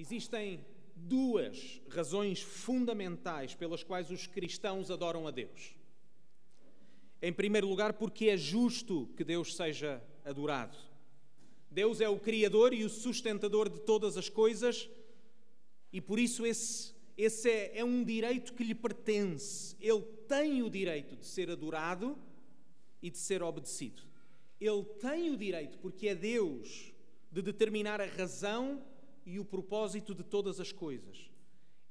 Existem duas razões fundamentais pelas quais os cristãos adoram a Deus. Em primeiro lugar, porque é justo que Deus seja adorado. Deus é o Criador e o sustentador de todas as coisas, e por isso esse, esse é, é um direito que lhe pertence. Ele tem o direito de ser adorado e de ser obedecido. Ele tem o direito, porque é Deus, de determinar a razão e o propósito de todas as coisas.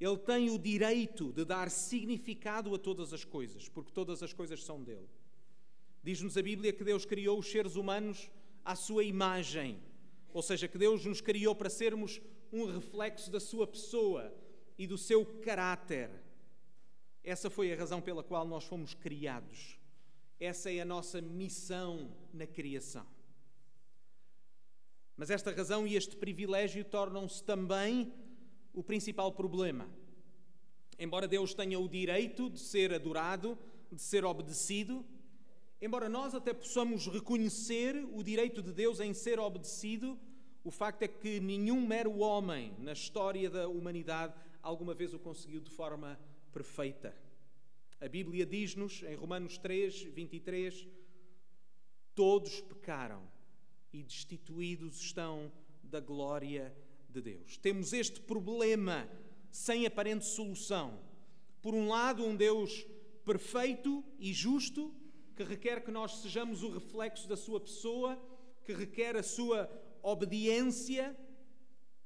Ele tem o direito de dar significado a todas as coisas, porque todas as coisas são dele. Diz-nos a Bíblia que Deus criou os seres humanos à sua imagem, ou seja, que Deus nos criou para sermos um reflexo da sua pessoa e do seu caráter. Essa foi a razão pela qual nós fomos criados. Essa é a nossa missão na criação. Mas esta razão e este privilégio tornam-se também o principal problema. Embora Deus tenha o direito de ser adorado, de ser obedecido, embora nós até possamos reconhecer o direito de Deus em ser obedecido, o facto é que nenhum mero homem na história da humanidade alguma vez o conseguiu de forma perfeita. A Bíblia diz-nos, em Romanos 3, 23, todos pecaram e destituídos estão da glória de Deus. Temos este problema sem aparente solução. Por um lado, um Deus perfeito e justo, que requer que nós sejamos o reflexo da sua pessoa, que requer a sua obediência,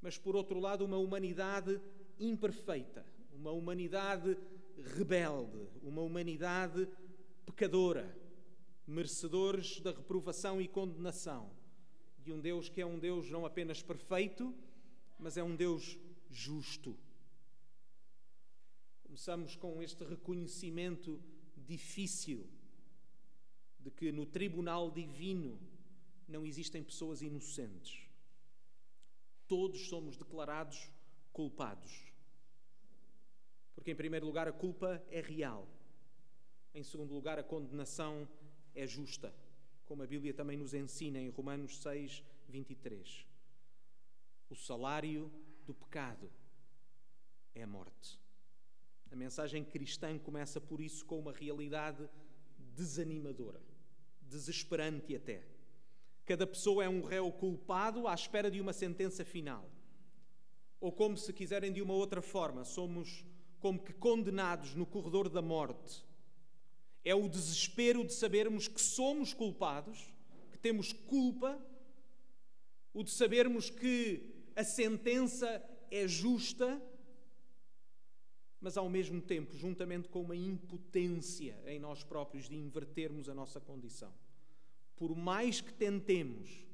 mas por outro lado, uma humanidade imperfeita, uma humanidade rebelde, uma humanidade pecadora, merecedores da reprovação e condenação de um Deus que é um Deus não apenas perfeito, mas é um Deus justo. Começamos com este reconhecimento difícil de que no tribunal divino não existem pessoas inocentes. Todos somos declarados culpados. Porque, em primeiro lugar, a culpa é real. Em segundo lugar, a condenação é justa, como a Bíblia também nos ensina em Romanos 6, 23. O salário do pecado é a morte. A mensagem cristã começa por isso com uma realidade desanimadora, desesperante até. Cada pessoa é um réu culpado à espera de uma sentença final. Ou, como se quiserem de uma outra forma, somos como que condenados no corredor da morte. É o desespero de sabermos que somos culpados, que temos culpa, o de sabermos que a sentença é justa, mas ao mesmo tempo, juntamente com uma impotência em nós próprios de invertermos a nossa condição. Por mais que tentemos,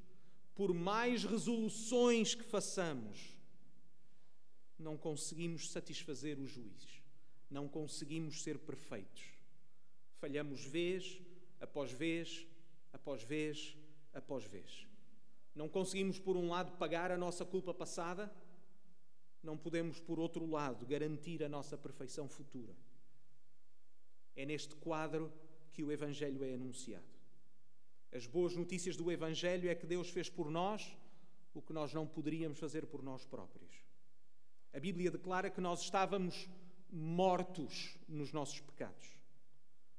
por mais resoluções que façamos, não conseguimos satisfazer o juiz, não conseguimos ser perfeitos. Falhamos vez após vez, após vez, após vez. Não conseguimos, por um lado, pagar a nossa culpa passada, não podemos, por outro lado, garantir a nossa perfeição futura. É neste quadro que o Evangelho é anunciado. As boas notícias do Evangelho é que Deus fez por nós o que nós não poderíamos fazer por nós próprios. A Bíblia declara que nós estávamos mortos nos nossos pecados.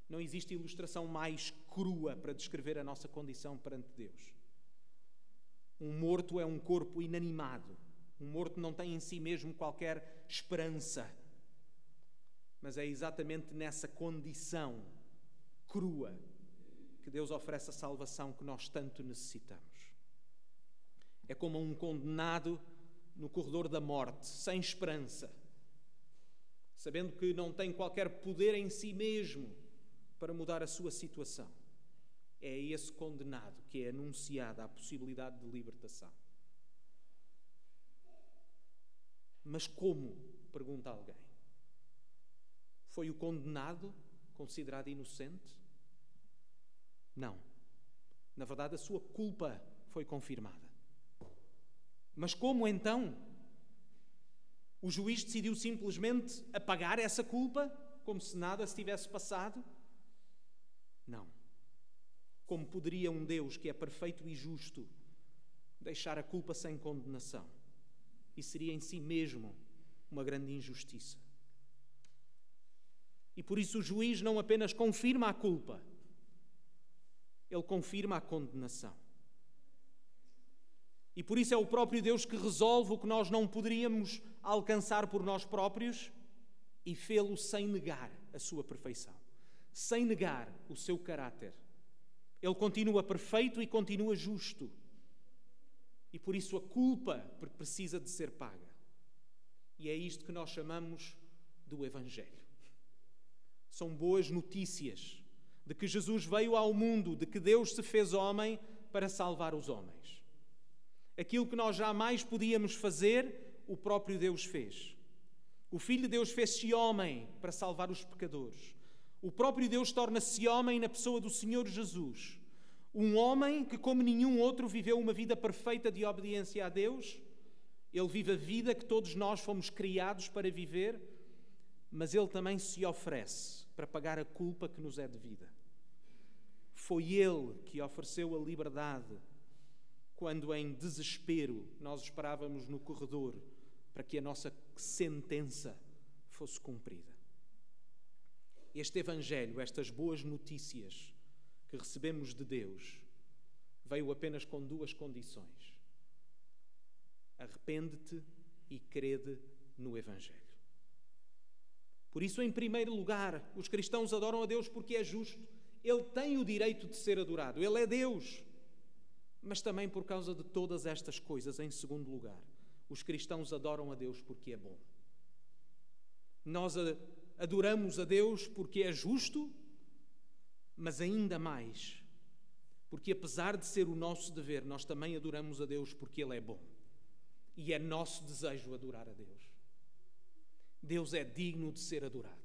Não existe ilustração mais crua para descrever a nossa condição perante Deus. Um morto é um corpo inanimado. Um morto não tem em si mesmo qualquer esperança. Mas é exatamente nessa condição crua que Deus oferece a salvação que nós tanto necessitamos. É como um condenado no corredor da morte, sem esperança, sabendo que não tem qualquer poder em si mesmo para mudar a sua situação. É esse condenado que é anunciada a possibilidade de libertação. Mas como? pergunta alguém. Foi o condenado considerado inocente? Não. Na verdade, a sua culpa foi confirmada. Mas como então? O juiz decidiu simplesmente apagar essa culpa, como se nada se tivesse passado? Não. Como poderia um Deus que é perfeito e justo deixar a culpa sem condenação? e seria em si mesmo uma grande injustiça. E por isso o juiz não apenas confirma a culpa, ele confirma a condenação. E por isso é o próprio Deus que resolve o que nós não poderíamos alcançar por nós próprios e fê-lo sem negar a sua perfeição, sem negar o seu caráter. Ele continua perfeito e continua justo. E por isso a culpa precisa de ser paga. E é isto que nós chamamos do Evangelho. São boas notícias de que Jesus veio ao mundo, de que Deus se fez homem para salvar os homens. Aquilo que nós jamais podíamos fazer, o próprio Deus fez. O Filho de Deus fez-se homem para salvar os pecadores. O próprio Deus torna-se homem na pessoa do Senhor Jesus. Um homem que, como nenhum outro, viveu uma vida perfeita de obediência a Deus. Ele vive a vida que todos nós fomos criados para viver, mas ele também se oferece para pagar a culpa que nos é devida. Foi ele que ofereceu a liberdade quando, em desespero, nós esperávamos no corredor para que a nossa sentença fosse cumprida. Este Evangelho, estas boas notícias que recebemos de Deus, veio apenas com duas condições: arrepende-te e crede no Evangelho. Por isso, em primeiro lugar, os cristãos adoram a Deus porque é justo. Ele tem o direito de ser adorado, ele é Deus. Mas também por causa de todas estas coisas, em segundo lugar, os cristãos adoram a Deus porque é bom. Nós adoramos a Deus porque é justo, mas ainda mais, porque apesar de ser o nosso dever, nós também adoramos a Deus porque Ele é bom. E é nosso desejo adorar a Deus. Deus é digno de ser adorado.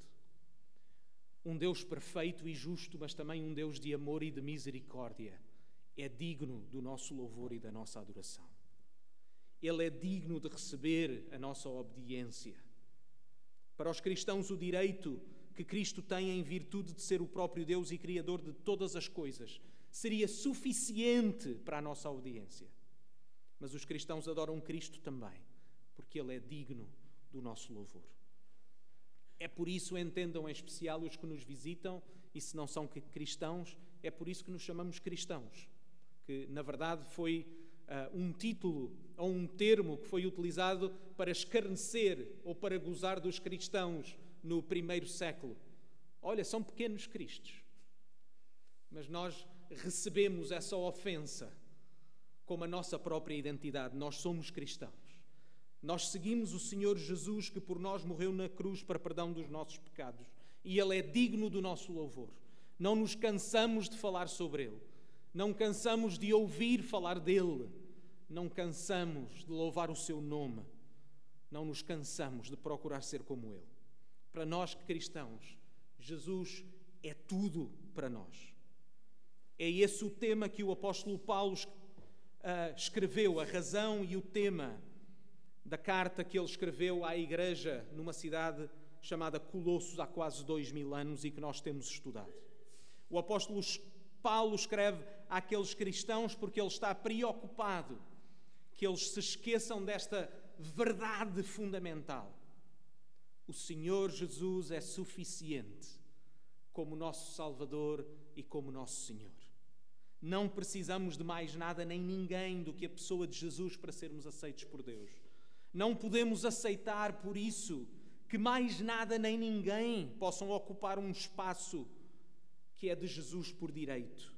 Um Deus perfeito e justo, mas também um Deus de amor e de misericórdia, é digno do nosso louvor e da nossa adoração. Ele é digno de receber a nossa obediência. Para os cristãos, o direito que Cristo tem em virtude de ser o próprio Deus e Criador de todas as coisas seria suficiente para a nossa obediência. Mas os cristãos adoram Cristo também, porque Ele é digno do nosso louvor. É por isso, entendam em especial os que nos visitam, e se não são cristãos, é por isso que nos chamamos cristãos, que na verdade foi uh, um título ou um termo que foi utilizado para escarnecer ou para gozar dos cristãos no primeiro século. Olha, são pequenos cristos. Mas nós recebemos essa ofensa como a nossa própria identidade. Nós somos cristãos. Nós seguimos o Senhor Jesus que por nós morreu na cruz para perdão dos nossos pecados. E Ele é digno do nosso louvor. Não nos cansamos de falar sobre Ele. Não cansamos de ouvir falar dele não cansamos de louvar o seu nome, não nos cansamos de procurar ser como ele. Para nós cristãos, Jesus é tudo para nós. É esse o tema que o apóstolo Paulo uh, escreveu, a razão e o tema da carta que ele escreveu à igreja numa cidade chamada Colossos há quase dois mil anos e que nós temos estudado. O apóstolo Paulo escreve àqueles cristãos porque ele está preocupado que eles se esqueçam desta verdade fundamental. O Senhor Jesus é suficiente como nosso Salvador e como nosso Senhor. Não precisamos de mais nada nem ninguém do que a pessoa de Jesus para sermos aceitos por Deus. Não podemos aceitar, por isso, que mais nada nem ninguém possam ocupar um espaço que é de Jesus por direito.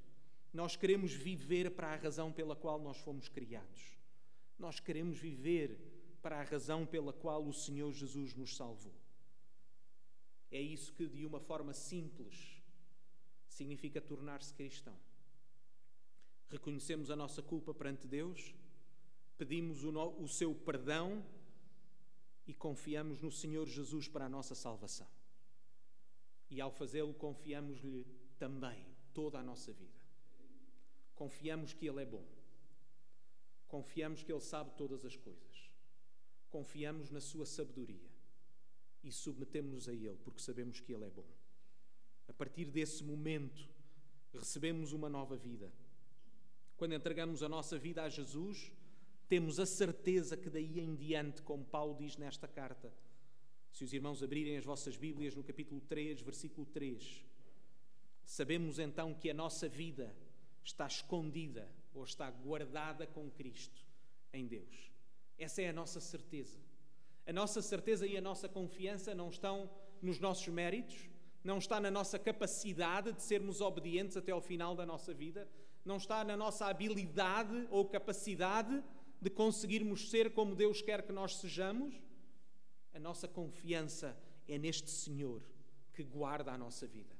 Nós queremos viver para a razão pela qual nós fomos criados. Nós queremos viver para a razão pela qual o Senhor Jesus nos salvou. É isso que, de uma forma simples, significa tornar-se cristão. Reconhecemos a nossa culpa perante Deus, pedimos o, no, o seu perdão e confiamos no Senhor Jesus para a nossa salvação. E ao fazê-lo, confiamos-lhe também toda a nossa vida. Confiamos que Ele é bom Confiamos que Ele sabe todas as coisas. Confiamos na Sua sabedoria e submetemos-nos a Ele porque sabemos que Ele é bom. A partir desse momento, recebemos uma nova vida. Quando entregamos a nossa vida a Jesus, temos a certeza que daí em diante, como Paulo diz nesta carta, se os irmãos abrirem as vossas Bíblias no capítulo 3, versículo 3, sabemos então que a nossa vida está escondida ou está guardada com Cristo em Deus. Essa é a nossa certeza. A nossa certeza e a nossa confiança não estão nos nossos méritos, não está na nossa capacidade de sermos obedientes até ao final da nossa vida, não está na nossa habilidade ou capacidade de conseguirmos ser como Deus quer que nós sejamos. A nossa confiança é neste Senhor que guarda a nossa vida,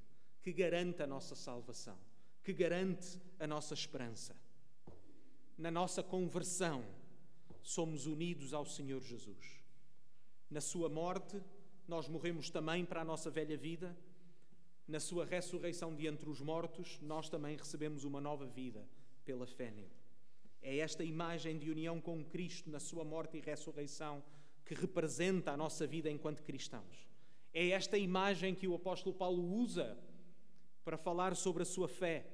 que garante a nossa salvação, que garante a nossa esperança. Na nossa conversão, somos unidos ao Senhor Jesus. Na Sua morte, nós morremos também para a nossa velha vida. Na Sua ressurreição de entre os mortos, nós também recebemos uma nova vida pela fé nele. É esta imagem de união com Cristo na Sua morte e ressurreição que representa a nossa vida enquanto cristãos. É esta imagem que o apóstolo Paulo usa para falar sobre a sua fé,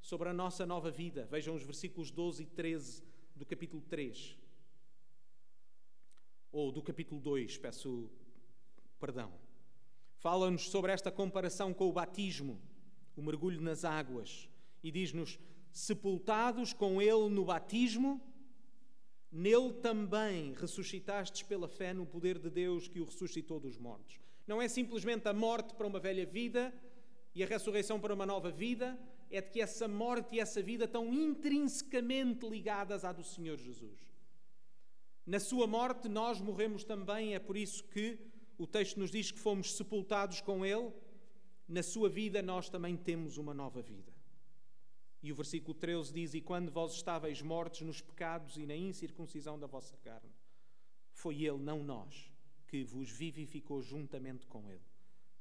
sobre a nossa nova vida. Vejam os versículos 12 e 13 do capítulo 3 ou do capítulo 2, peço perdão. Fala-nos sobre esta comparação com o batismo, o mergulho nas águas, e diz-nos: sepultados com ele no batismo, nele também ressuscitastes pela fé no poder de Deus que o ressuscitou dos mortos. Não é simplesmente a morte para uma velha vida e a ressurreição para uma nova vida, é de que essa morte e essa vida estão intrinsecamente ligadas à do Senhor Jesus. Na sua morte, nós morremos também, é por isso que o texto nos diz que fomos sepultados com Ele. Na sua vida, nós também temos uma nova vida. E o versículo 13 diz: E quando vós estáveis mortos nos pecados e na incircuncisão da vossa carne, foi Ele, não nós, que vos vivificou juntamente com Ele,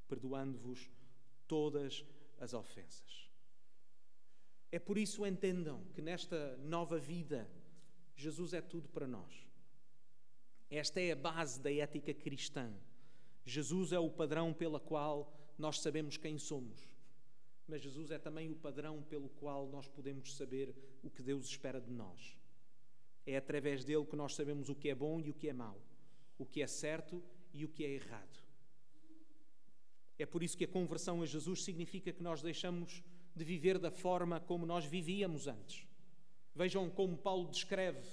perdoando-vos todas as ofensas. É por isso entendam que nesta nova vida, Jesus é tudo para nós. Esta é a base da ética cristã. Jesus é o padrão pela qual nós sabemos quem somos. Mas Jesus é também o padrão pelo qual nós podemos saber o que Deus espera de nós. É através dele que nós sabemos o que é bom e o que é mau, o que é certo e o que é errado. É por isso que a conversão a Jesus significa que nós deixamos de viver da forma como nós vivíamos antes. Vejam como Paulo descreve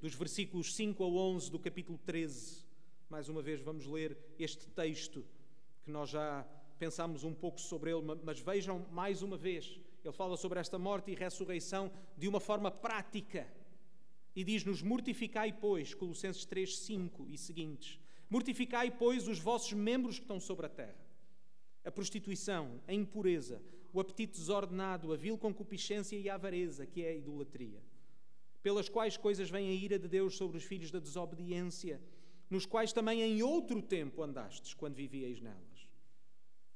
dos versículos 5 a 11 do capítulo 13. Mais uma vez vamos ler este texto que nós já pensámos um pouco sobre ele, mas vejam mais uma vez. Ele fala sobre esta morte e ressurreição de uma forma prática. E diz-nos: Mortificai, pois, Colossenses 3, 5 e seguintes: Mortificai, pois, os vossos membros que estão sobre a terra. A prostituição, a impureza, o apetite desordenado, a vil concupiscência e a avareza, que é a idolatria pelas quais coisas vem a ira de Deus sobre os filhos da desobediência, nos quais também em outro tempo andastes, quando vivíeis nelas.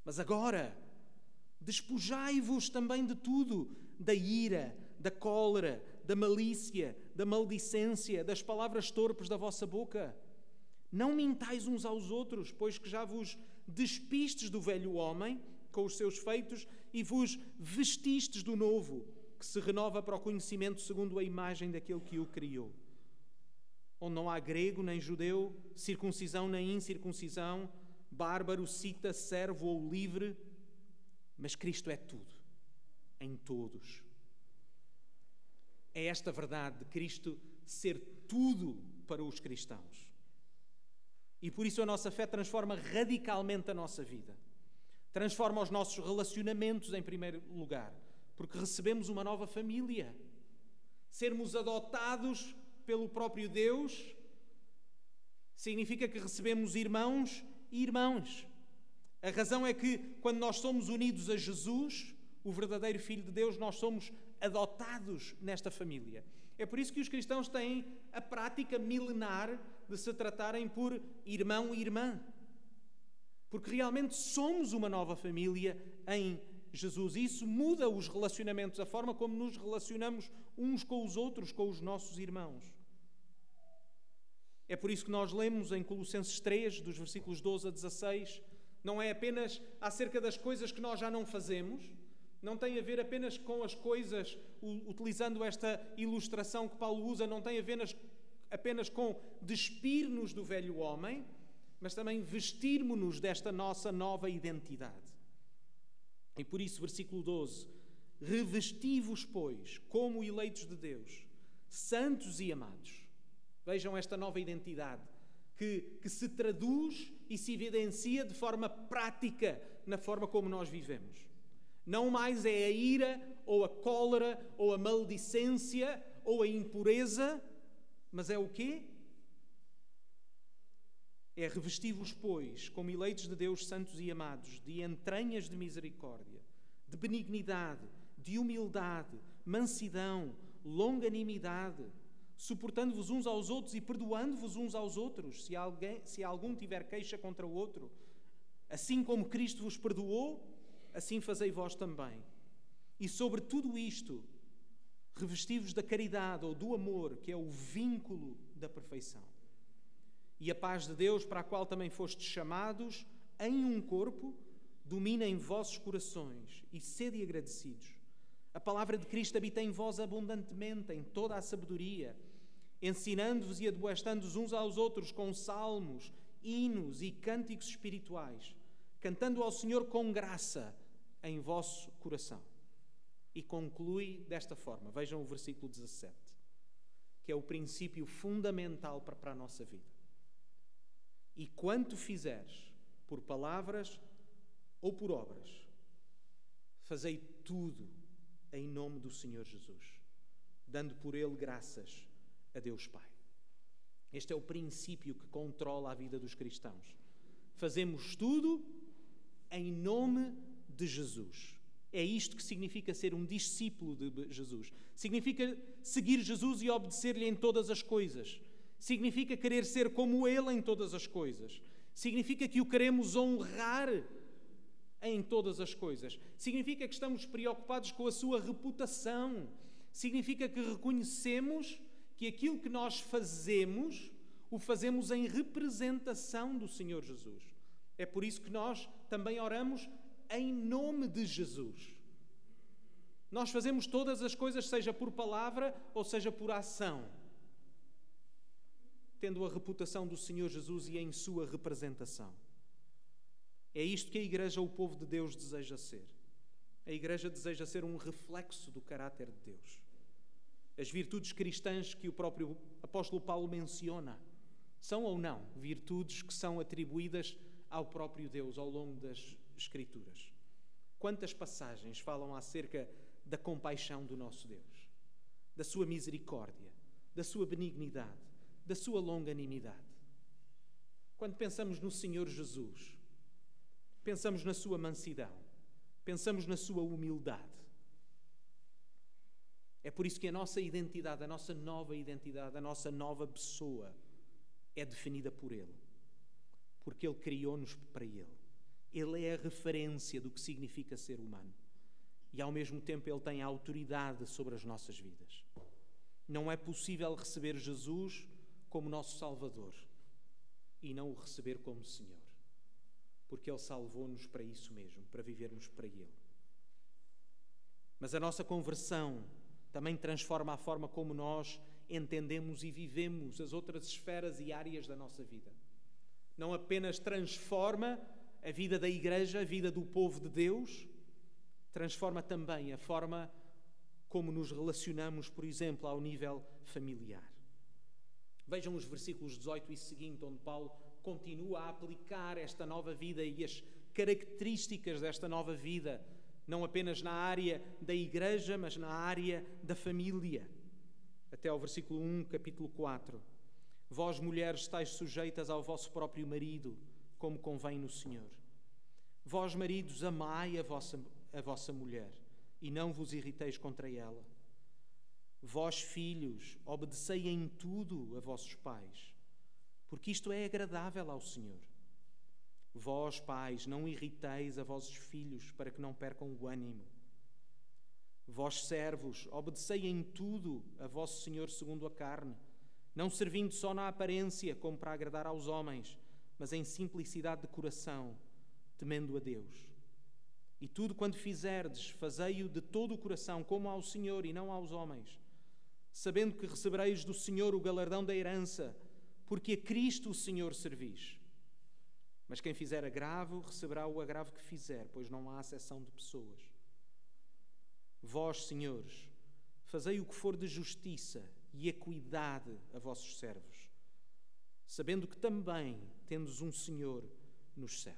Mas agora, despojai-vos também de tudo, da ira, da cólera, da malícia, da maldicência, das palavras torpes da vossa boca. Não mintais uns aos outros, pois que já vos despistes do velho homem com os seus feitos e vos vestistes do novo que se renova para o conhecimento segundo a imagem daquele que o criou. Onde não há grego nem judeu, circuncisão nem incircuncisão, bárbaro, cita, servo ou livre, mas Cristo é tudo, em todos. É esta verdade de Cristo ser tudo para os cristãos. E por isso a nossa fé transforma radicalmente a nossa vida. Transforma os nossos relacionamentos, em primeiro lugar porque recebemos uma nova família. Sermos adotados pelo próprio Deus significa que recebemos irmãos e irmãs. A razão é que, quando nós somos unidos a Jesus, o verdadeiro Filho de Deus, nós somos adotados nesta família. É por isso que os cristãos têm a prática milenar de se tratarem por irmão e irmã. Porque realmente somos uma nova família em Jesus. E isso muda os relacionamentos, a forma como nos relacionamos uns com os outros, com os nossos irmãos. É por isso que nós lemos em Colossenses 3, dos versículos 12 a 16, não é apenas acerca das coisas que nós já não fazemos, não tem a ver apenas com as coisas, utilizando esta ilustração que Paulo usa, não tem a ver apenas com despir-nos do velho homem, mas também vestirmos-nos desta nossa nova identidade. E por isso, versículo 12: Revesti-vos, pois, como eleitos de Deus, santos e amados. Vejam esta nova identidade que, que se traduz e se evidencia de forma prática na forma como nós vivemos. Não mais é a ira, ou a cólera, ou a maldicência, ou a impureza, mas é o quê? É revesti-vos, pois, como eleitos de Deus santos e amados, de entranhas de misericórdia, de benignidade, de humildade, mansidão, longanimidade, suportando-vos uns aos outros e perdoando-vos uns aos outros, se, alguém, se algum tiver queixa contra o outro. Assim como Cristo vos perdoou, assim fazei vós também. E sobre tudo isto, revesti-vos da caridade ou do amor, que é o vínculo da perfeição. E a paz de Deus, para a qual também fostes chamados, em um corpo, domina em vossos corações e sede agradecidos. A palavra de Cristo habita em vós abundantemente, em toda a sabedoria, ensinando-vos e admoestando-vos uns aos outros com salmos, hinos e cânticos espirituais, cantando ao Senhor com graça em vosso coração. E conclui desta forma: vejam o versículo 17, que é o princípio fundamental para, para a nossa vida. E quanto fizeres, por palavras ou por obras, fazei tudo em nome do Senhor Jesus, dando por ele graças a Deus Pai. Este é o princípio que controla a vida dos cristãos. Fazemos tudo em nome de Jesus. É isto que significa ser um discípulo de Jesus. Significa seguir Jesus e obedecer-lhe em todas as coisas. Significa querer ser como Ele em todas as coisas. Significa que o queremos honrar em todas as coisas. Significa que estamos preocupados com a sua reputação. Significa que reconhecemos que aquilo que nós fazemos, o fazemos em representação do Senhor Jesus. É por isso que nós também oramos em nome de Jesus. Nós fazemos todas as coisas, seja por palavra ou seja por ação, tendo a reputação do Senhor Jesus e em sua representação. É isto que a Igreja, o povo de Deus, deseja ser. A Igreja deseja ser um reflexo do caráter de Deus. As virtudes cristãs que o próprio apóstolo Paulo menciona são ou não virtudes que são atribuídas ao próprio Deus ao longo das Escrituras. Quantas passagens falam acerca da compaixão do nosso Deus, da sua misericórdia, da sua benignidade, da sua longanimidade. Quando pensamos no Senhor Jesus, pensamos na sua mansidão, pensamos na sua humildade. É por isso que a nossa identidade, a nossa nova identidade, a nossa nova pessoa é definida por Ele. Porque Ele criou-nos para Ele. Ele é a referência do que significa ser humano. E ao mesmo tempo ele tem autoridade sobre as nossas vidas. Não é possível receber Jesus como nosso Salvador e não o receber como Senhor. Porque Ele salvou-nos para isso mesmo, para vivermos para Ele. Mas a nossa conversão também transforma a forma como nós entendemos e vivemos as outras esferas e áreas da nossa vida. Não apenas transforma a vida da igreja, a vida do povo de Deus, transforma também a forma como nos relacionamos, por exemplo, ao nível familiar. Vejam os versículos 18 e seguinte, onde Paulo continua a aplicar esta nova vida e as características desta nova vida, não apenas na área da igreja, mas na área da família. Até ao versículo 1, capítulo 4. Vós, mulheres, estáis sujeitas ao vosso próprio marido como convém no Senhor. Vós, maridos, amai a vossa, a vossa mulher e não vos irriteis contra ela. Vós, filhos, obedecei em tudo a vossos pais, porque isto é agradável ao Senhor. Vós, pais, não irriteis a vossos filhos para que não percam o ânimo. Vós, servos, obedecei em tudo a vosso Senhor segundo a carne, não servindo só na aparência como para agradar aos homens, mas em simplicidade de coração, temendo a Deus. E tudo quanto fizerdes, fazei-o de todo o coração, como ao Senhor e não aos homens, sabendo que recebereis do Senhor o galardão da herança, porque a Cristo o Senhor servis. Mas quem fizer agravo, receberá o agravo que fizer, pois não há acessão de pessoas. Vós, senhores, fazei o que for de justiça e equidade a vossos servos, sabendo que também tendes um Senhor nos céus.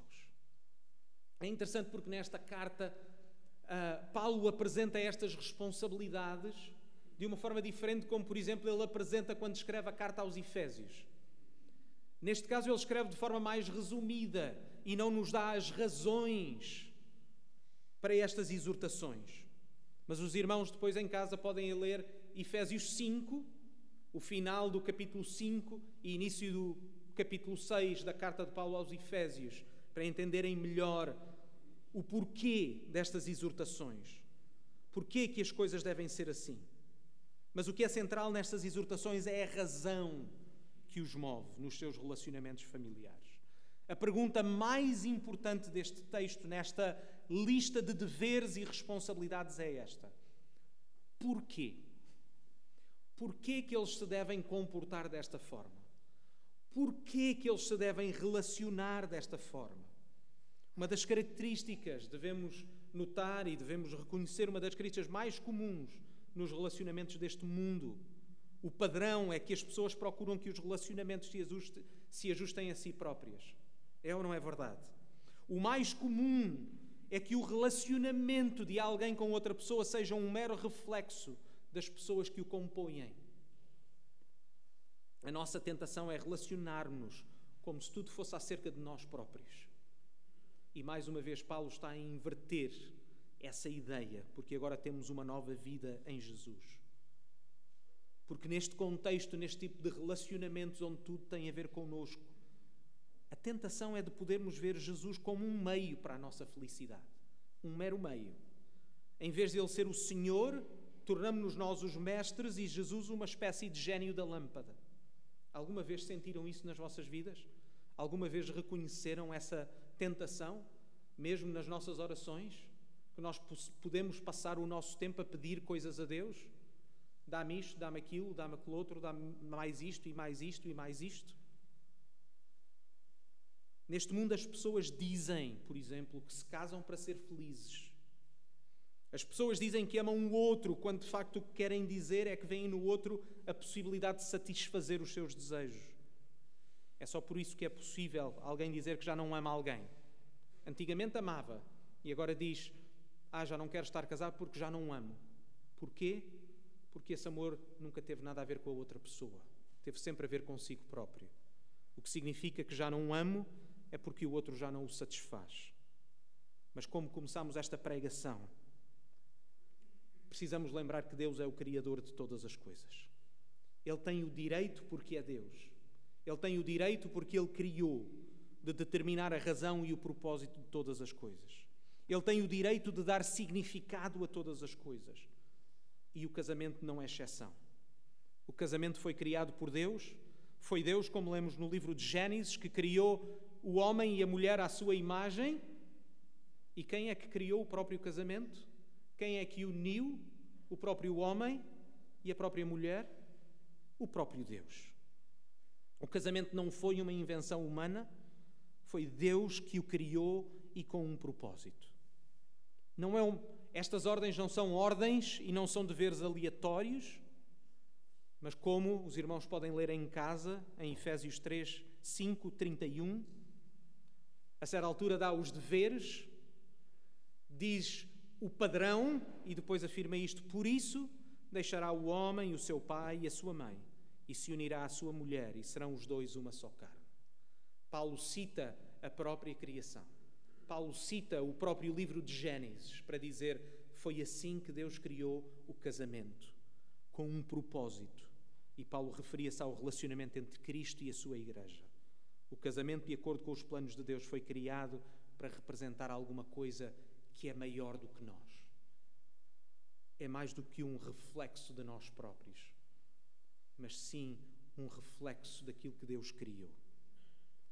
É interessante porque nesta carta uh, Paulo apresenta estas responsabilidades de uma forma diferente, como por exemplo ele apresenta quando escreve a carta aos Efésios. Neste caso, ele escreve de forma mais resumida e não nos dá as razões para estas exortações. Mas os irmãos depois em casa podem ler Efésios 5, o final do capítulo 5 e início do capítulo 6 da carta de Paulo aos Efésios, para entenderem melhor o porquê destas exortações. Porquê que as coisas devem ser assim. Mas o que é central nestas exortações é a razão que os move nos seus relacionamentos familiares. A pergunta mais importante deste texto, nesta lista de deveres e responsabilidades é esta: porquê? Porquê que eles se devem comportar desta forma? Porquê que eles se devem relacionar desta forma? Uma das características, devemos notar e devemos reconhecer, uma das características mais comuns nos relacionamentos deste mundo. O padrão é que as pessoas procuram que os relacionamentos se, ajuste, se ajustem a si próprias. É ou não é verdade? O mais comum é que o relacionamento de alguém com outra pessoa seja um mero reflexo das pessoas que o compõem. A nossa tentação é relacionar-nos como se tudo fosse acerca de nós próprios. E mais uma vez, Paulo está a inverter essa ideia, porque agora temos uma nova vida em Jesus. Porque neste contexto, neste tipo de relacionamentos onde tudo tem a ver connosco, a tentação é de podermos ver Jesus como um meio para a nossa felicidade. Um mero meio. Em vez de ele ser o Senhor, tornamos-nos nós os mestres e Jesus uma espécie de gênio da lâmpada. Alguma vez sentiram isso nas vossas vidas? Alguma vez reconheceram essa tentação, mesmo nas nossas orações? Que nós podemos passar o nosso tempo a pedir coisas a Deus? Dá-me isto, dá-me aquilo, dá-me aquilo outro, dá-me mais isto e mais isto e mais isto. Neste mundo, as pessoas dizem, por exemplo, que se casam para ser felizes. As pessoas dizem que amam o outro, quando de facto o que querem dizer é que veem no outro a possibilidade de satisfazer os seus desejos. É só por isso que é possível alguém dizer que já não ama alguém. Antigamente amava e agora diz: Ah, já não quero estar casado porque já não amo. Porquê? Porque esse amor nunca teve nada a ver com a outra pessoa, teve sempre a ver consigo próprio. O que significa que já não amo é porque o outro já não o satisfaz. Mas como começamos esta pregação, precisamos lembrar que Deus é o Criador de todas as coisas. Ele tem o direito porque é Deus. Ele tem o direito porque Ele criou de determinar a razão e o propósito de todas as coisas. Ele tem o direito de dar significado a todas as coisas. E o casamento não é exceção. O casamento foi criado por Deus. Foi Deus, como lemos no livro de Gênesis, que criou o homem e a mulher à sua imagem. E quem é que criou o próprio casamento? Quem é que uniu o próprio homem e a própria mulher? O próprio Deus. O casamento não foi uma invenção humana, foi Deus que o criou e com um propósito. Não é um, estas ordens não são ordens e não são deveres aleatórios, mas como os irmãos podem ler em casa, em Efésios 3, 5, 31, a certa altura dá os deveres, diz o padrão e depois afirma isto: Por isso deixará o homem o seu pai e a sua mãe, e se unirá à sua mulher, e serão os dois uma só carne. Paulo cita a própria criação. Paulo cita o próprio livro de Gênesis para dizer: Foi assim que Deus criou o casamento, com um propósito. E Paulo referia-se ao relacionamento entre Cristo e a sua igreja. O casamento, de acordo com os planos de Deus, foi criado para representar alguma coisa que é maior do que nós. É mais do que um reflexo de nós próprios, mas sim um reflexo daquilo que Deus criou.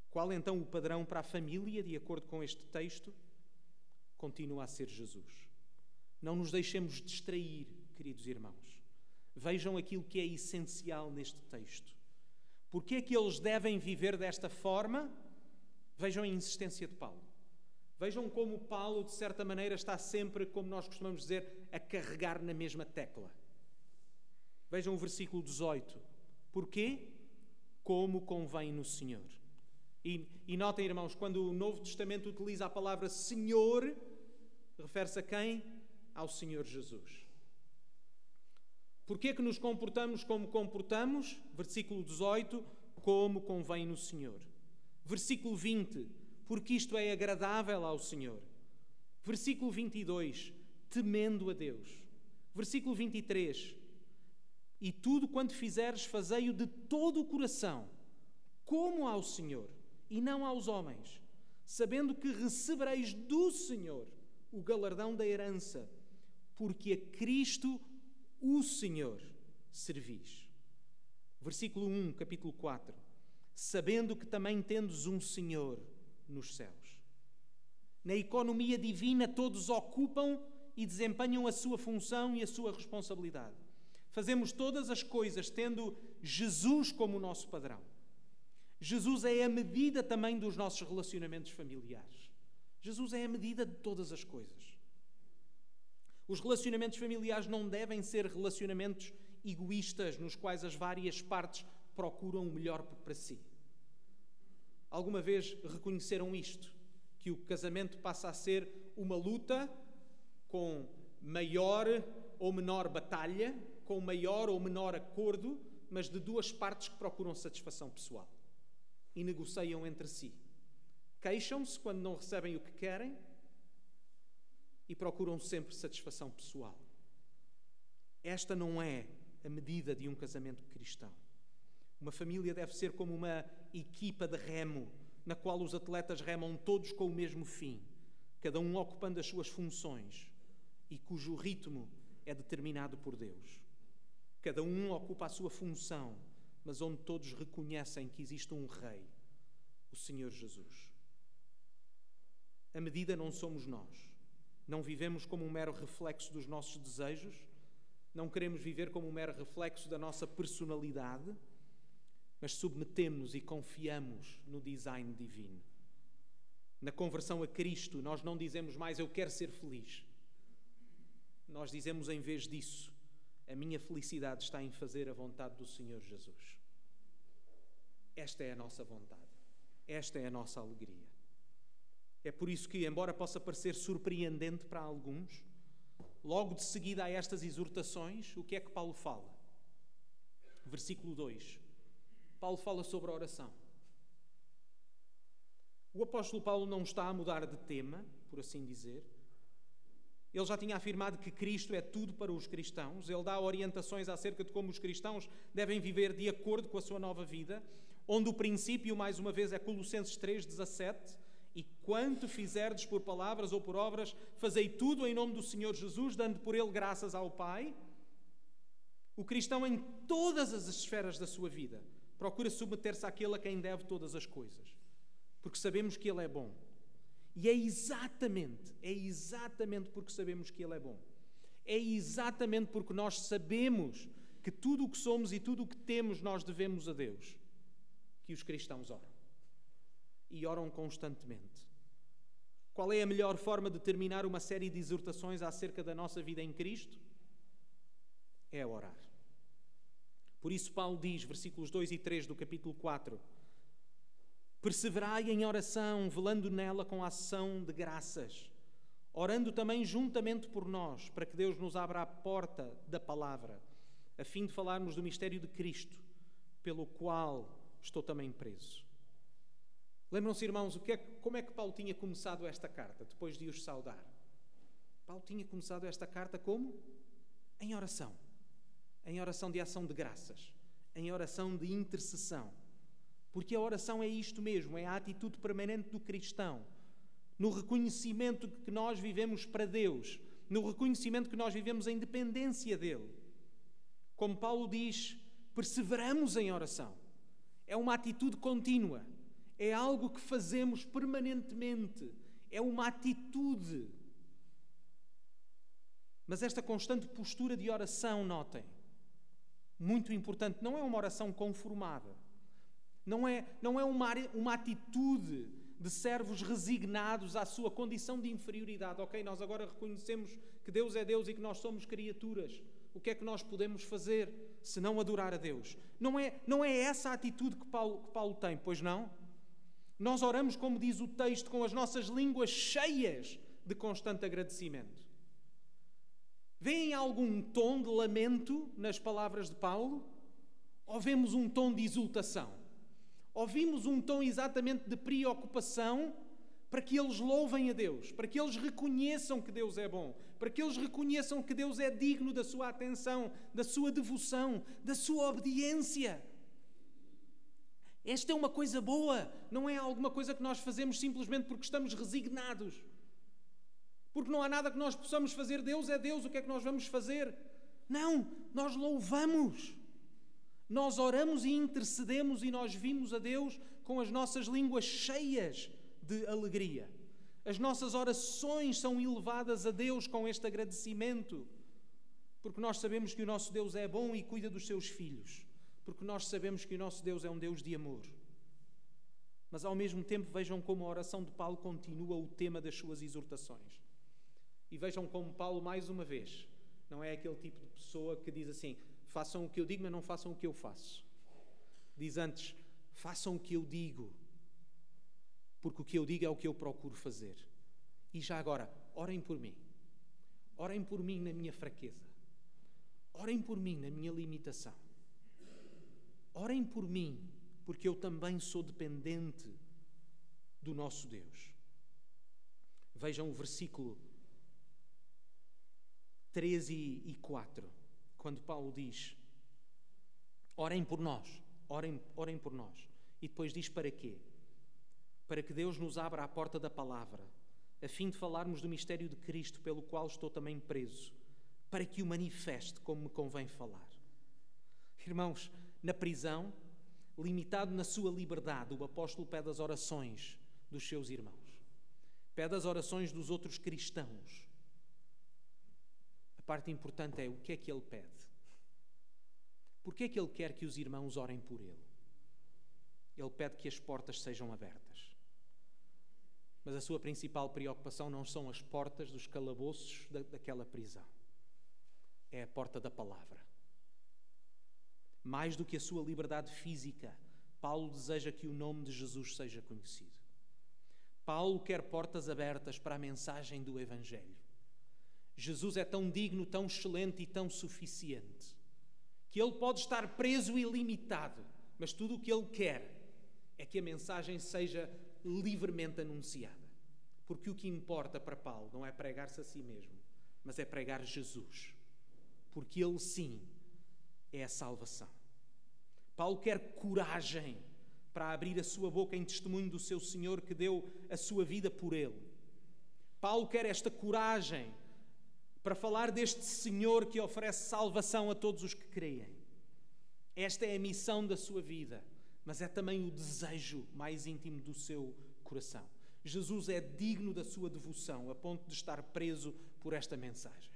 Qual então o padrão para a família, de acordo com este texto? Continua a ser Jesus. Não nos deixemos distrair, queridos irmãos. Vejam aquilo que é essencial neste texto. Porquê é que eles devem viver desta forma? Vejam a insistência de Paulo. Vejam como Paulo, de certa maneira, está sempre, como nós costumamos dizer, a carregar na mesma tecla. Vejam o versículo 18. Porquê? Como convém no Senhor. E, e notem, irmãos, quando o Novo Testamento utiliza a palavra Senhor, refere-se a quem? Ao Senhor Jesus. Porquê que nos comportamos como comportamos? Versículo 18, como convém no Senhor. Versículo 20, porque isto é agradável ao Senhor. Versículo 22, temendo a Deus. Versículo 23, e tudo quanto fizeres, fazei-o de todo o coração, como ao Senhor, e não aos homens, sabendo que recebereis do Senhor o galardão da herança, porque a Cristo, o Senhor, servis. Versículo 1, capítulo 4. Sabendo que também tendes um Senhor nos céus. Na economia divina, todos ocupam e desempenham a sua função e a sua responsabilidade. Fazemos todas as coisas tendo Jesus como nosso padrão. Jesus é a medida também dos nossos relacionamentos familiares. Jesus é a medida de todas as coisas. Os relacionamentos familiares não devem ser relacionamentos egoístas nos quais as várias partes procuram o melhor para si. Alguma vez reconheceram isto? Que o casamento passa a ser uma luta com maior ou menor batalha, com maior ou menor acordo, mas de duas partes que procuram satisfação pessoal e negociam entre si. Queixam-se quando não recebem o que querem e procuram sempre satisfação pessoal. Esta não é a medida de um casamento cristão. Uma família deve ser como uma equipa de remo, na qual os atletas remam todos com o mesmo fim, cada um ocupando as suas funções e cujo ritmo é determinado por Deus. Cada um ocupa a sua função, mas onde todos reconhecem que existe um Rei, o Senhor Jesus. A medida não somos nós. Não vivemos como um mero reflexo dos nossos desejos, não queremos viver como um mero reflexo da nossa personalidade, mas submetemos-nos e confiamos no design divino. Na conversão a Cristo, nós não dizemos mais eu quero ser feliz. Nós dizemos em vez disso, a minha felicidade está em fazer a vontade do Senhor Jesus. Esta é a nossa vontade. Esta é a nossa alegria. É por isso que, embora possa parecer surpreendente para alguns, logo de seguida a estas exortações, o que é que Paulo fala? Versículo 2. Paulo fala sobre a oração. O apóstolo Paulo não está a mudar de tema, por assim dizer. Ele já tinha afirmado que Cristo é tudo para os cristãos. Ele dá orientações acerca de como os cristãos devem viver de acordo com a sua nova vida, onde o princípio, mais uma vez, é Colossenses 3,17 e quanto fizerdes por palavras ou por obras, fazei tudo em nome do Senhor Jesus, dando por ele graças ao Pai. O cristão, em todas as esferas da sua vida, procura submeter-se àquele a quem deve todas as coisas, porque sabemos que ele é bom. E é exatamente, é exatamente porque sabemos que ele é bom. É exatamente porque nós sabemos que tudo o que somos e tudo o que temos nós devemos a Deus que os cristãos oram e oram constantemente. Qual é a melhor forma de terminar uma série de exortações acerca da nossa vida em Cristo? É orar. Por isso, Paulo diz, versículos 2 e 3 do capítulo 4: Perseverai em oração, velando nela com ação de graças, orando também juntamente por nós, para que Deus nos abra a porta da palavra, a fim de falarmos do mistério de Cristo, pelo qual estou também preso. Lembram-se, irmãos, é, como é que Paulo tinha começado esta carta, depois de os saudar? Paulo tinha começado esta carta como? Em oração. Em oração de ação de graças. Em oração de intercessão. Porque a oração é isto mesmo, é a atitude permanente do cristão. No reconhecimento que nós vivemos para Deus. No reconhecimento que nós vivemos em dependência dEle. Como Paulo diz, perseveramos em oração. É uma atitude contínua é algo que fazemos permanentemente, é uma atitude. Mas esta constante postura de oração, notem, Muito importante, não é uma oração conformada. Não é, não é uma, uma atitude de servos resignados à sua condição de inferioridade. Ok, nós agora reconhecemos que Deus é Deus e que nós somos criaturas. O que é que nós podemos fazer se não adorar a Deus? Não é, não é essa a atitude que Paulo, que Paulo tem, pois não? Nós oramos, como diz o texto, com as nossas línguas cheias de constante agradecimento. Vêem algum tom de lamento nas palavras de Paulo? Ou vemos um tom de exultação? Ouvimos um tom exatamente de preocupação para que eles louvem a Deus, para que eles reconheçam que Deus é bom, para que eles reconheçam que Deus é digno da sua atenção, da sua devoção, da sua obediência. Esta é uma coisa boa, não é alguma coisa que nós fazemos simplesmente porque estamos resignados. Porque não há nada que nós possamos fazer, Deus é Deus, o que é que nós vamos fazer? Não, nós louvamos. Nós oramos e intercedemos e nós vimos a Deus com as nossas línguas cheias de alegria. As nossas orações são elevadas a Deus com este agradecimento, porque nós sabemos que o nosso Deus é bom e cuida dos seus filhos, porque nós sabemos que o nosso Deus é um Deus de amor. Mas ao mesmo tempo, vejam como a oração de Paulo continua o tema das suas exortações. E vejam como Paulo, mais uma vez, não é aquele tipo de pessoa que diz assim: façam o que eu digo, mas não façam o que eu faço. Diz antes: façam o que eu digo, porque o que eu digo é o que eu procuro fazer. E já agora, orem por mim. Orem por mim na minha fraqueza. Orem por mim na minha limitação. Orem por mim, porque eu também sou dependente do nosso Deus. Vejam o versículo 3 e 4 quando Paulo diz: Orem por nós, orem, orem por nós. E depois diz: Para quê? Para que Deus nos abra a porta da palavra, a fim de falarmos do mistério de Cristo, pelo qual estou também preso, para que o manifeste como me convém falar. Irmãos, na prisão, limitado na sua liberdade, o apóstolo pede as orações dos seus irmãos, pede as orações dos outros cristãos parte importante é o que é que ele pede. Porquê é que ele quer que os irmãos orem por ele? Ele pede que as portas sejam abertas. Mas a sua principal preocupação não são as portas dos calabouços da, daquela prisão. É a porta da palavra. Mais do que a sua liberdade física, Paulo deseja que o nome de Jesus seja conhecido. Paulo quer portas abertas para a mensagem do Evangelho. Jesus é tão digno, tão excelente e tão suficiente que ele pode estar preso e limitado, mas tudo o que ele quer é que a mensagem seja livremente anunciada. Porque o que importa para Paulo não é pregar-se a si mesmo, mas é pregar Jesus. Porque ele sim é a salvação. Paulo quer coragem para abrir a sua boca em testemunho do seu Senhor que deu a sua vida por ele. Paulo quer esta coragem para falar deste Senhor que oferece salvação a todos os que creem. Esta é a missão da sua vida, mas é também o desejo mais íntimo do seu coração. Jesus é digno da sua devoção, a ponto de estar preso por esta mensagem.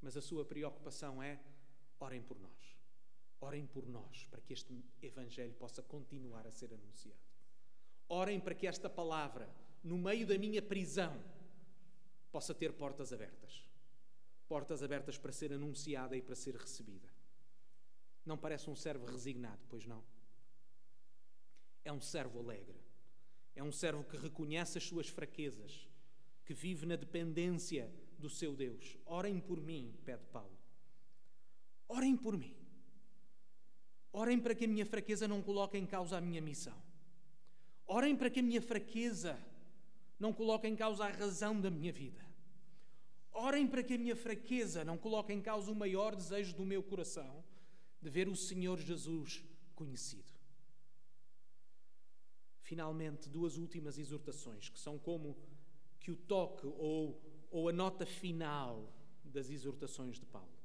Mas a sua preocupação é: orem por nós. Orem por nós, para que este Evangelho possa continuar a ser anunciado. Orem para que esta palavra, no meio da minha prisão, possa ter portas abertas portas abertas para ser anunciada e para ser recebida. Não parece um servo resignado, pois não? É um servo alegre. É um servo que reconhece as suas fraquezas, que vive na dependência do seu Deus. Orem por mim, pede Paulo. Orem por mim. Orem para que a minha fraqueza não coloque em causa a minha missão. Orem para que a minha fraqueza não coloque em causa a razão da minha vida. Orem para que a minha fraqueza não coloque em causa o maior desejo do meu coração de ver o Senhor Jesus conhecido. Finalmente, duas últimas exortações, que são como que o toque ou, ou a nota final das exortações de Paulo.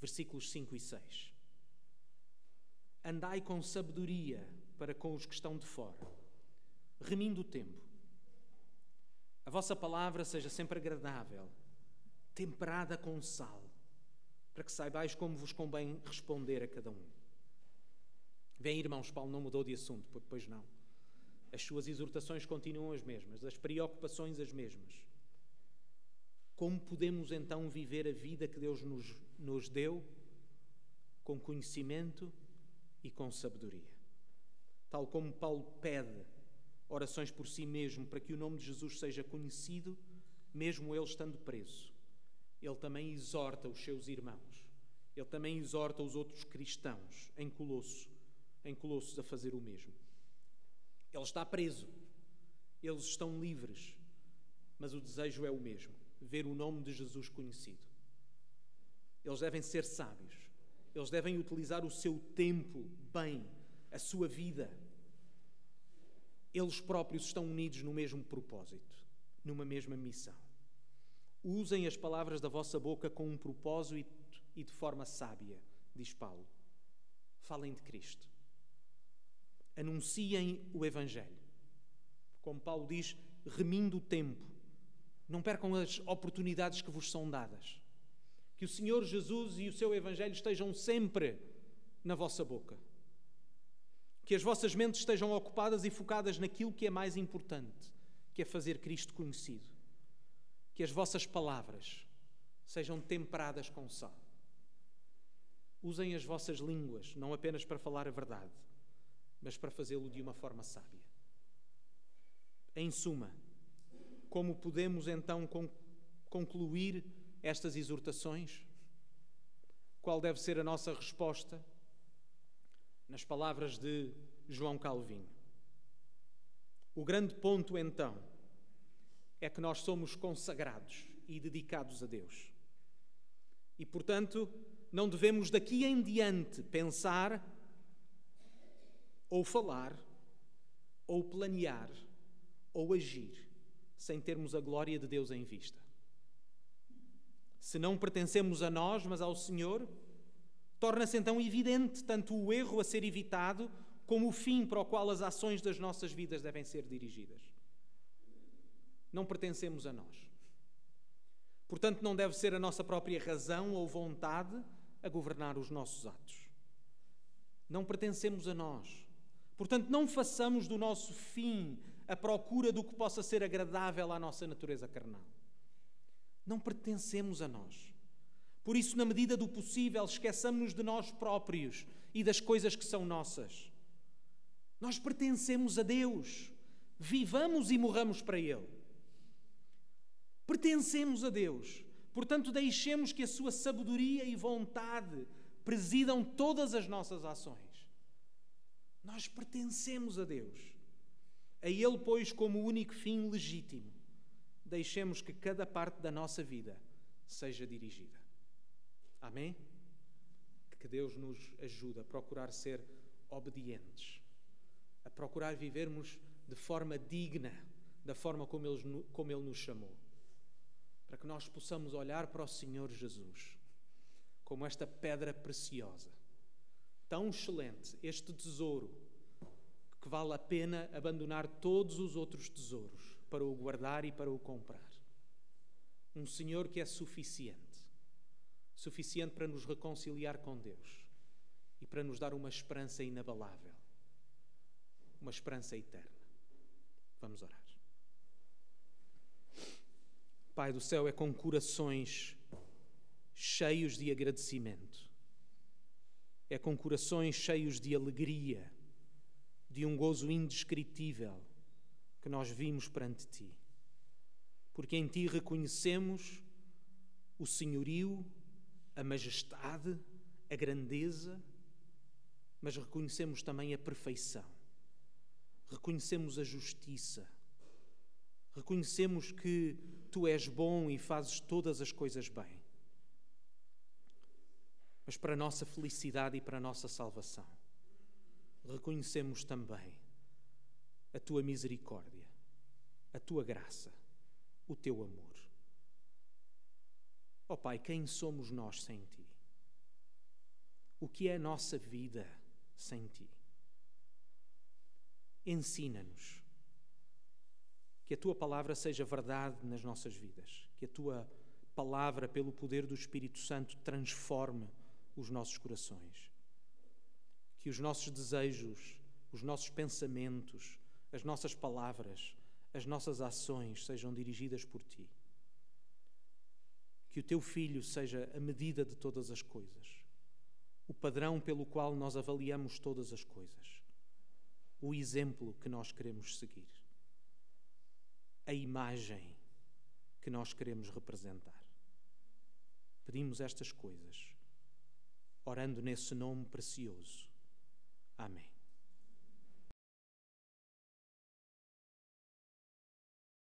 Versículos 5 e 6. Andai com sabedoria para com os que estão de fora, remindo o tempo a vossa palavra seja sempre agradável, temperada com sal, para que saibais como vos convém responder a cada um. Bem, irmãos, Paulo não mudou de assunto, pois não. As suas exortações continuam as mesmas, as preocupações as mesmas. Como podemos então viver a vida que Deus nos, nos deu com conhecimento e com sabedoria? Tal como Paulo pede orações por si mesmo para que o nome de Jesus seja conhecido, mesmo ele estando preso. Ele também exorta os seus irmãos, ele também exorta os outros cristãos em Colosso, em Colossos a fazer o mesmo. Ele está preso, eles estão livres, mas o desejo é o mesmo: ver o nome de Jesus conhecido. Eles devem ser sábios, eles devem utilizar o seu tempo bem, a sua vida eles próprios estão unidos no mesmo propósito, numa mesma missão. Usem as palavras da vossa boca com um propósito e de forma sábia, diz Paulo. Falem de Cristo. Anunciem o Evangelho. Como Paulo diz, remindo o tempo. Não percam as oportunidades que vos são dadas. Que o Senhor Jesus e o seu Evangelho estejam sempre na vossa boca. Que as vossas mentes estejam ocupadas e focadas naquilo que é mais importante, que é fazer Cristo conhecido. Que as vossas palavras sejam temperadas com sal. Usem as vossas línguas, não apenas para falar a verdade, mas para fazê-lo de uma forma sábia. Em suma, como podemos então concluir estas exortações? Qual deve ser a nossa resposta? Nas palavras de João Calvino. O grande ponto, então, é que nós somos consagrados e dedicados a Deus. E, portanto, não devemos daqui em diante pensar, ou falar, ou planear, ou agir, sem termos a glória de Deus em vista. Se não pertencemos a nós, mas ao Senhor, Torna-se então evidente tanto o erro a ser evitado, como o fim para o qual as ações das nossas vidas devem ser dirigidas. Não pertencemos a nós. Portanto, não deve ser a nossa própria razão ou vontade a governar os nossos atos. Não pertencemos a nós. Portanto, não façamos do nosso fim a procura do que possa ser agradável à nossa natureza carnal. Não pertencemos a nós. Por isso, na medida do possível, esqueçamos-nos de nós próprios e das coisas que são nossas. Nós pertencemos a Deus. Vivamos e morramos para Ele. Pertencemos a Deus. Portanto, deixemos que a Sua sabedoria e vontade presidam todas as nossas ações. Nós pertencemos a Deus. A Ele, pois, como único fim legítimo, deixemos que cada parte da nossa vida seja dirigida. Amém? Que Deus nos ajude a procurar ser obedientes, a procurar vivermos de forma digna da forma como Ele, como Ele nos chamou, para que nós possamos olhar para o Senhor Jesus como esta pedra preciosa, tão excelente, este tesouro, que vale a pena abandonar todos os outros tesouros para o guardar e para o comprar. Um Senhor que é suficiente suficiente para nos reconciliar com Deus e para nos dar uma esperança inabalável, uma esperança eterna. Vamos orar. Pai do céu, é com corações cheios de agradecimento, é com corações cheios de alegria, de um gozo indescritível que nós vimos perante Ti. Porque em Ti reconhecemos o senhorio a majestade, a grandeza, mas reconhecemos também a perfeição, reconhecemos a justiça, reconhecemos que tu és bom e fazes todas as coisas bem. Mas para a nossa felicidade e para a nossa salvação, reconhecemos também a tua misericórdia, a tua graça, o teu amor. Ó oh, Pai, quem somos nós sem Ti? O que é a nossa vida sem Ti? Ensina-nos que a Tua palavra seja verdade nas nossas vidas, que a Tua palavra, pelo poder do Espírito Santo, transforme os nossos corações. Que os nossos desejos, os nossos pensamentos, as nossas palavras, as nossas ações sejam dirigidas por Ti. Que o Teu Filho seja a medida de todas as coisas, o padrão pelo qual nós avaliamos todas as coisas, o exemplo que nós queremos seguir, a imagem que nós queremos representar. Pedimos estas coisas, orando nesse nome precioso. Amém.